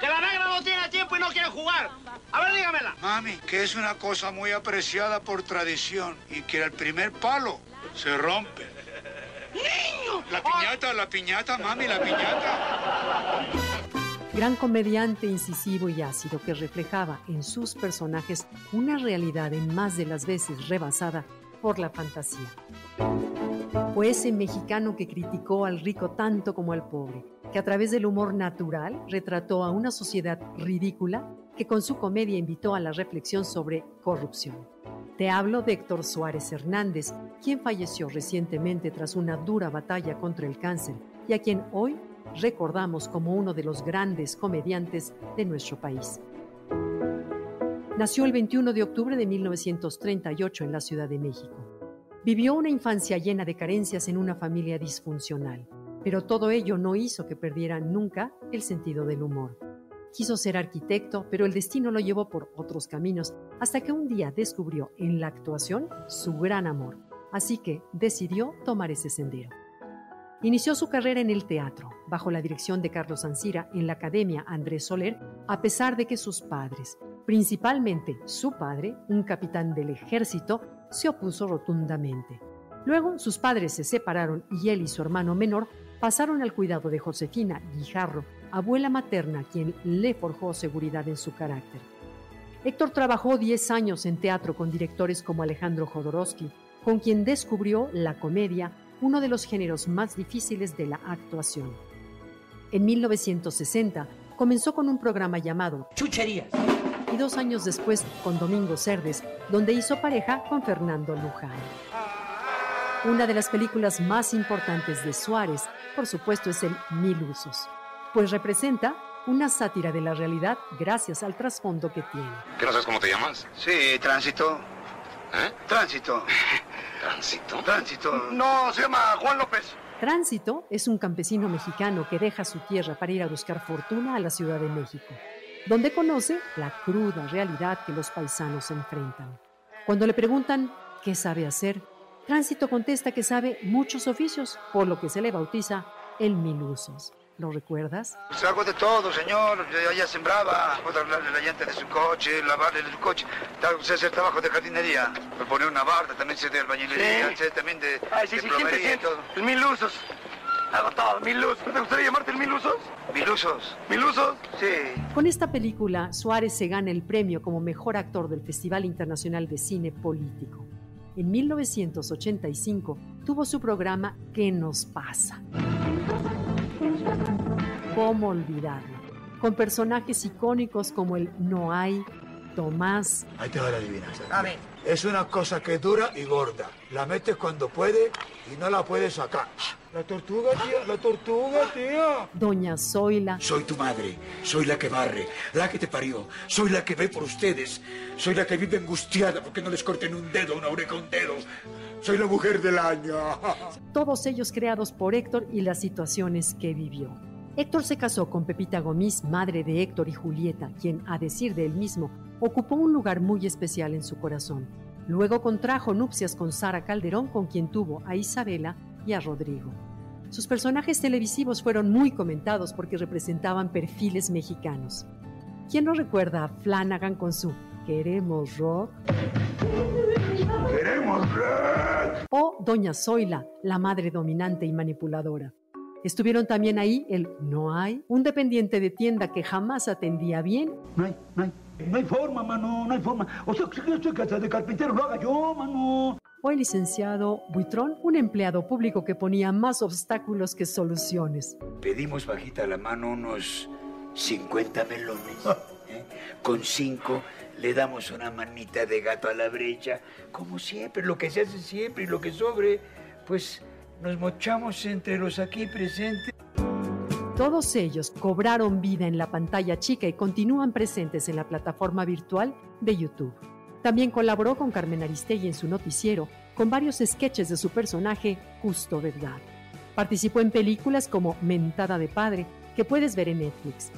¡Que la negra no tiene tiempo y no quiere jugar! A ver, dígamela. Mami, que es una cosa muy apreciada por tradición y que al primer palo se rompe. ¡Niño! La piñata, la piñata, mami, la piñata. Gran comediante incisivo y ácido que reflejaba en sus personajes una realidad en más de las veces rebasada por la fantasía. Fue ese mexicano que criticó al rico tanto como al pobre, que a través del humor natural retrató a una sociedad ridícula que con su comedia invitó a la reflexión sobre corrupción. Te hablo de Héctor Suárez Hernández, quien falleció recientemente tras una dura batalla contra el cáncer y a quien hoy recordamos como uno de los grandes comediantes de nuestro país. Nació el 21 de octubre de 1938 en la Ciudad de México. Vivió una infancia llena de carencias en una familia disfuncional, pero todo ello no hizo que perdiera nunca el sentido del humor. Quiso ser arquitecto, pero el destino lo llevó por otros caminos hasta que un día descubrió en la actuación su gran amor, así que decidió tomar ese sendero. Inició su carrera en el teatro, bajo la dirección de Carlos Ancira en la Academia Andrés Soler, a pesar de que sus padres, principalmente su padre, un capitán del ejército, se opuso rotundamente. Luego sus padres se separaron y él y su hermano menor pasaron al cuidado de Josefina Guijarro, abuela materna, quien le forjó seguridad en su carácter. Héctor trabajó 10 años en teatro con directores como Alejandro Jodorowsky, con quien descubrió la comedia, uno de los géneros más difíciles de la actuación. En 1960 comenzó con un programa llamado Chucherías. y dos años después con Domingo Cerdes, donde hizo pareja con Fernando Luján. Una de las películas más importantes de Suárez, por supuesto, es el Mil Usos, pues representa una sátira de la realidad gracias al trasfondo que tiene. ¿Qué no sabes cómo te llamas? Sí, tránsito. ¿Eh? Tránsito. Tránsito. Tránsito. No, se llama Juan López. Tránsito es un campesino mexicano que deja su tierra para ir a buscar fortuna a la Ciudad de México, donde conoce la cruda realidad que los paisanos enfrentan. Cuando le preguntan qué sabe hacer, Tránsito contesta que sabe muchos oficios, por lo que se le bautiza el Mil Usos. ¿Lo recuerdas? Pues hago de todo, señor. Yo ya sembraba, puedo arreglarle la llanta de su coche, lavarle su coche. Sé hacer trabajo de jardinería. Poner una barda, también sé de albañilería, Sí. sé también de, Ay, sí, de sí, plomería y todo. El mil usos. Hago todo, mil usos. ¿No te gustaría llamarte el mil usos? ¿Milusos? ¿Mil usos? Sí. Con esta película, Suárez se gana el premio como mejor actor del Festival Internacional de Cine Político. En 1985 tuvo su programa ¿Qué nos pasa? ¿Cómo olvidarlo? Con personajes icónicos como el No hay, Tomás, Ahí te va la adivinanza. A ver. Es una cosa que es dura y gorda. La metes cuando puede y no la puedes sacar. La tortuga, tía, la tortuga, tía. Doña Zoila, Soy tu madre, soy la que barre, la que te parió, soy la que ve por ustedes, soy la que vive angustiada porque no les corten un dedo, una oreja, un dedo. Soy la mujer del año. todos ellos creados por Héctor y las situaciones que vivió. Héctor se casó con Pepita Gomis, madre de Héctor y Julieta, quien, a decir de él mismo, ocupó un lugar muy especial en su corazón. Luego contrajo nupcias con Sara Calderón, con quien tuvo a Isabela y a Rodrigo. Sus personajes televisivos fueron muy comentados porque representaban perfiles mexicanos. ¿Quién no recuerda a Flanagan con su Queremos rock? ¡Queremos o Doña Zoila, la madre dominante y manipuladora. Estuvieron también ahí el No hay, un dependiente de tienda que jamás atendía bien, No hay, no hay, no hay forma, mano, no hay forma. O sea, si yo estoy casa de carpintero, lo haga yo, mano. o el licenciado Buitrón, un empleado público que ponía más obstáculos que soluciones. Pedimos bajita la mano unos 50 melones. ¿eh? Con cinco le damos una manita de gato a la brecha. Como siempre, lo que se hace siempre y lo que sobre, pues nos mochamos entre los aquí presentes. Todos ellos cobraron vida en la pantalla chica y continúan presentes en la plataforma virtual de YouTube. También colaboró con Carmen Aristegui en su noticiero, con varios sketches de su personaje Justo Verdad. Participó en películas como Mentada de Padre, que puedes ver en Netflix.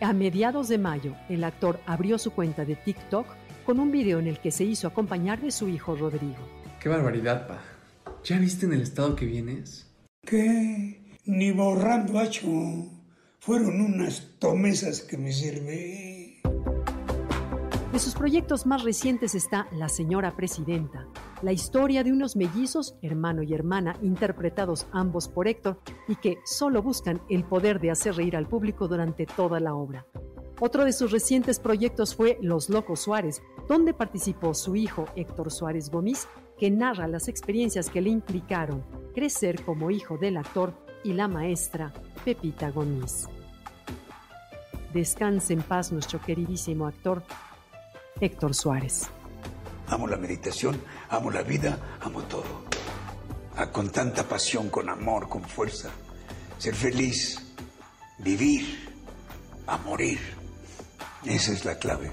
A mediados de mayo, el actor abrió su cuenta de TikTok con un video en el que se hizo acompañar de su hijo Rodrigo. Qué barbaridad, pa. ¿Ya viste en el estado que vienes? ¿Qué? Ni borrando hacho. Fueron unas tomesas que me sirve. De sus proyectos más recientes está La Señora Presidenta, la historia de unos mellizos, hermano y hermana, interpretados ambos por Héctor, y que solo buscan el poder de hacer reír al público durante toda la obra. Otro de sus recientes proyectos fue Los Locos Suárez, donde participó su hijo Héctor Suárez Gómez, que narra las experiencias que le implicaron crecer como hijo del actor y la maestra Pepita Gómez. Descanse en paz nuestro queridísimo actor Héctor Suárez. Amo la meditación, amo la vida, amo todo. Ah, con tanta pasión, con amor, con fuerza. Ser feliz, vivir, a morir. Esa es la clave.